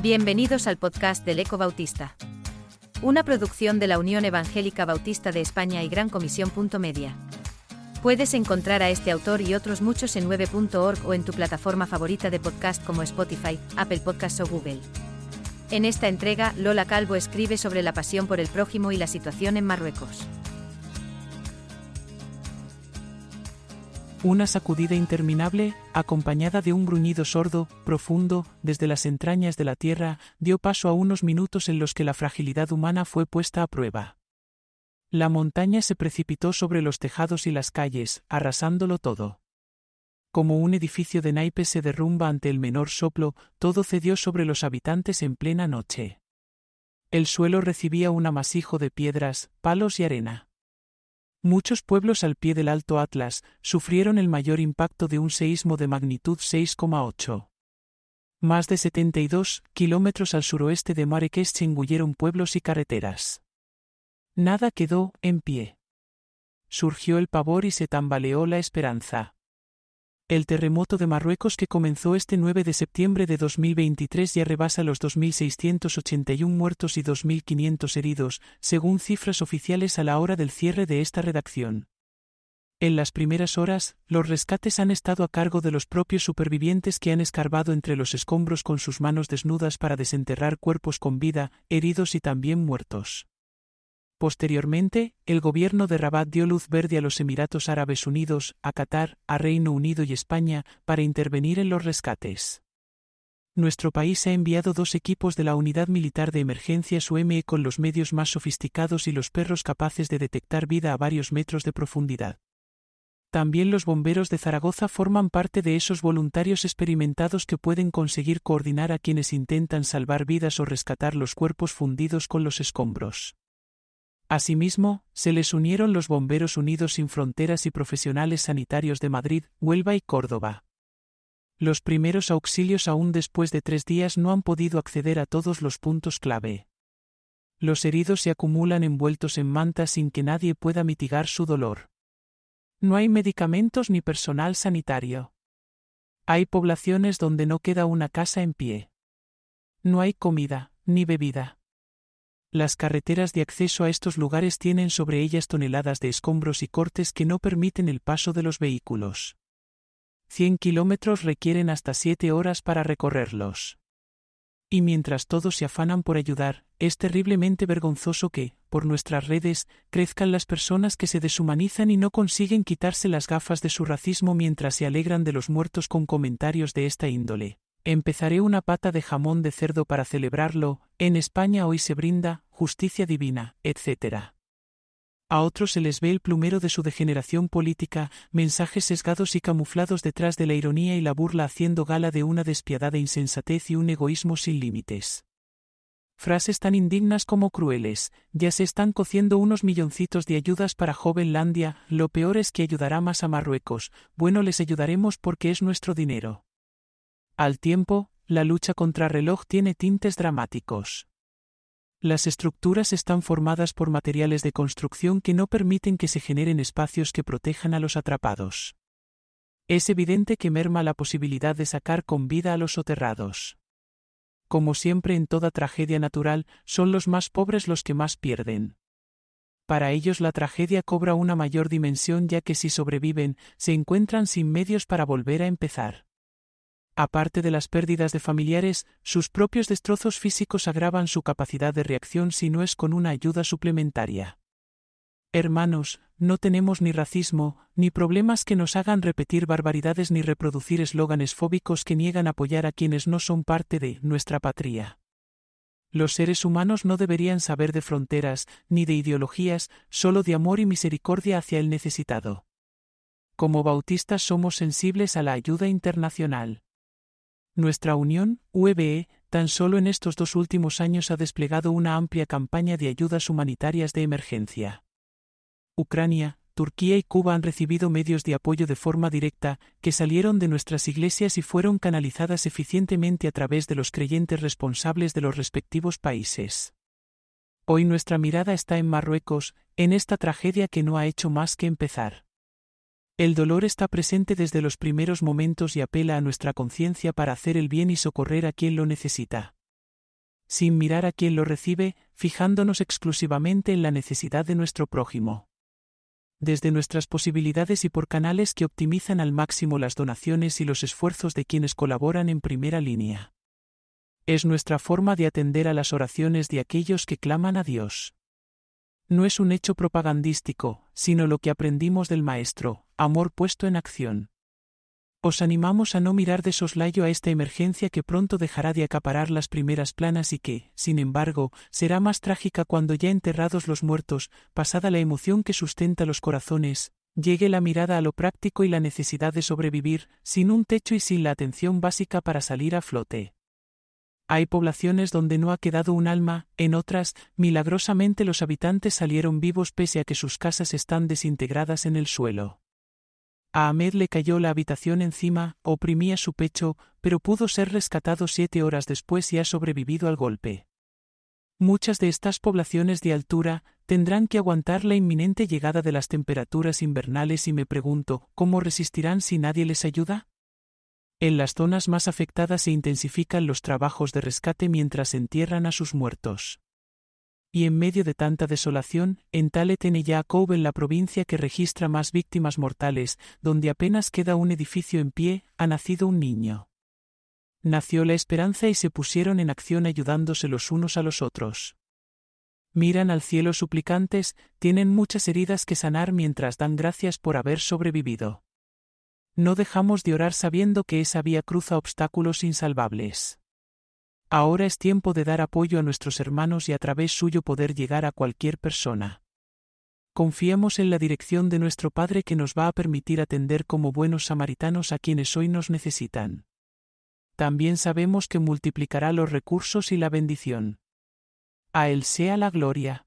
Bienvenidos al podcast del Eco Bautista. Una producción de la Unión Evangélica Bautista de España y Gran Comisión. Media. Puedes encontrar a este autor y otros muchos en 9.org o en tu plataforma favorita de podcast como Spotify, Apple Podcasts o Google. En esta entrega, Lola Calvo escribe sobre la pasión por el prójimo y la situación en Marruecos. Una sacudida interminable, acompañada de un gruñido sordo, profundo, desde las entrañas de la tierra, dio paso a unos minutos en los que la fragilidad humana fue puesta a prueba. La montaña se precipitó sobre los tejados y las calles, arrasándolo todo. Como un edificio de naipes se derrumba ante el menor soplo, todo cedió sobre los habitantes en plena noche. El suelo recibía un amasijo de piedras, palos y arena. Muchos pueblos al pie del Alto Atlas sufrieron el mayor impacto de un seísmo de magnitud 6,8. Más de 72 kilómetros al suroeste de Marrakech se pueblos y carreteras. Nada quedó en pie. Surgió el pavor y se tambaleó la esperanza. El terremoto de Marruecos que comenzó este 9 de septiembre de 2023 ya rebasa los 2.681 muertos y 2.500 heridos, según cifras oficiales a la hora del cierre de esta redacción. En las primeras horas, los rescates han estado a cargo de los propios supervivientes que han escarbado entre los escombros con sus manos desnudas para desenterrar cuerpos con vida, heridos y también muertos. Posteriormente, el gobierno de Rabat dio luz verde a los Emiratos Árabes Unidos, a Qatar, a Reino Unido y España para intervenir en los rescates. Nuestro país ha enviado dos equipos de la Unidad Militar de Emergencias UME con los medios más sofisticados y los perros capaces de detectar vida a varios metros de profundidad. También los bomberos de Zaragoza forman parte de esos voluntarios experimentados que pueden conseguir coordinar a quienes intentan salvar vidas o rescatar los cuerpos fundidos con los escombros. Asimismo, se les unieron los Bomberos Unidos sin Fronteras y profesionales sanitarios de Madrid, Huelva y Córdoba. Los primeros auxilios aún después de tres días no han podido acceder a todos los puntos clave. Los heridos se acumulan envueltos en mantas sin que nadie pueda mitigar su dolor. No hay medicamentos ni personal sanitario. Hay poblaciones donde no queda una casa en pie. No hay comida, ni bebida. Las carreteras de acceso a estos lugares tienen sobre ellas toneladas de escombros y cortes que no permiten el paso de los vehículos. Cien kilómetros requieren hasta siete horas para recorrerlos. Y mientras todos se afanan por ayudar, es terriblemente vergonzoso que, por nuestras redes, crezcan las personas que se deshumanizan y no consiguen quitarse las gafas de su racismo mientras se alegran de los muertos con comentarios de esta índole. Empezaré una pata de jamón de cerdo para celebrarlo, en España hoy se brinda, justicia divina, etc. A otros se les ve el plumero de su degeneración política, mensajes sesgados y camuflados detrás de la ironía y la burla haciendo gala de una despiadada insensatez y un egoísmo sin límites. Frases tan indignas como crueles, ya se están cociendo unos milloncitos de ayudas para Jovenlandia, lo peor es que ayudará más a Marruecos, bueno les ayudaremos porque es nuestro dinero. Al tiempo, la lucha contra reloj tiene tintes dramáticos. Las estructuras están formadas por materiales de construcción que no permiten que se generen espacios que protejan a los atrapados. Es evidente que merma la posibilidad de sacar con vida a los soterrados. Como siempre en toda tragedia natural, son los más pobres los que más pierden. Para ellos la tragedia cobra una mayor dimensión ya que si sobreviven, se encuentran sin medios para volver a empezar. Aparte de las pérdidas de familiares, sus propios destrozos físicos agravan su capacidad de reacción si no es con una ayuda suplementaria. Hermanos, no tenemos ni racismo, ni problemas que nos hagan repetir barbaridades ni reproducir eslóganes fóbicos que niegan apoyar a quienes no son parte de nuestra patria. Los seres humanos no deberían saber de fronteras, ni de ideologías, solo de amor y misericordia hacia el necesitado. Como bautistas somos sensibles a la ayuda internacional. Nuestra Unión, UEBE, tan solo en estos dos últimos años ha desplegado una amplia campaña de ayudas humanitarias de emergencia. Ucrania, Turquía y Cuba han recibido medios de apoyo de forma directa, que salieron de nuestras iglesias y fueron canalizadas eficientemente a través de los creyentes responsables de los respectivos países. Hoy nuestra mirada está en Marruecos, en esta tragedia que no ha hecho más que empezar. El dolor está presente desde los primeros momentos y apela a nuestra conciencia para hacer el bien y socorrer a quien lo necesita. sin mirar a quien lo recibe, fijándonos exclusivamente en la necesidad de nuestro prójimo. Desde nuestras posibilidades y por canales que optimizan al máximo las donaciones y los esfuerzos de quienes colaboran en primera línea. Es nuestra forma de atender a las oraciones de aquellos que claman a Dios. No es un hecho propagandístico, sino lo que aprendimos del Maestro, amor puesto en acción. Os animamos a no mirar de soslayo a esta emergencia que pronto dejará de acaparar las primeras planas y que, sin embargo, será más trágica cuando ya enterrados los muertos, pasada la emoción que sustenta los corazones, llegue la mirada a lo práctico y la necesidad de sobrevivir, sin un techo y sin la atención básica para salir a flote. Hay poblaciones donde no ha quedado un alma, en otras, milagrosamente los habitantes salieron vivos pese a que sus casas están desintegradas en el suelo. A Ahmed le cayó la habitación encima, oprimía su pecho, pero pudo ser rescatado siete horas después y ha sobrevivido al golpe. Muchas de estas poblaciones de altura tendrán que aguantar la inminente llegada de las temperaturas invernales y me pregunto, ¿cómo resistirán si nadie les ayuda? En las zonas más afectadas se intensifican los trabajos de rescate mientras entierran a sus muertos y en medio de tanta desolación, en Talet en Yaakov en la provincia que registra más víctimas mortales, donde apenas queda un edificio en pie, ha nacido un niño. Nació la esperanza y se pusieron en acción ayudándose los unos a los otros. Miran al cielo suplicantes, tienen muchas heridas que sanar mientras dan gracias por haber sobrevivido. No dejamos de orar sabiendo que esa vía cruza obstáculos insalvables. Ahora es tiempo de dar apoyo a nuestros hermanos y a través suyo poder llegar a cualquier persona. Confiemos en la dirección de nuestro Padre que nos va a permitir atender como buenos samaritanos a quienes hoy nos necesitan. También sabemos que multiplicará los recursos y la bendición. A Él sea la gloria.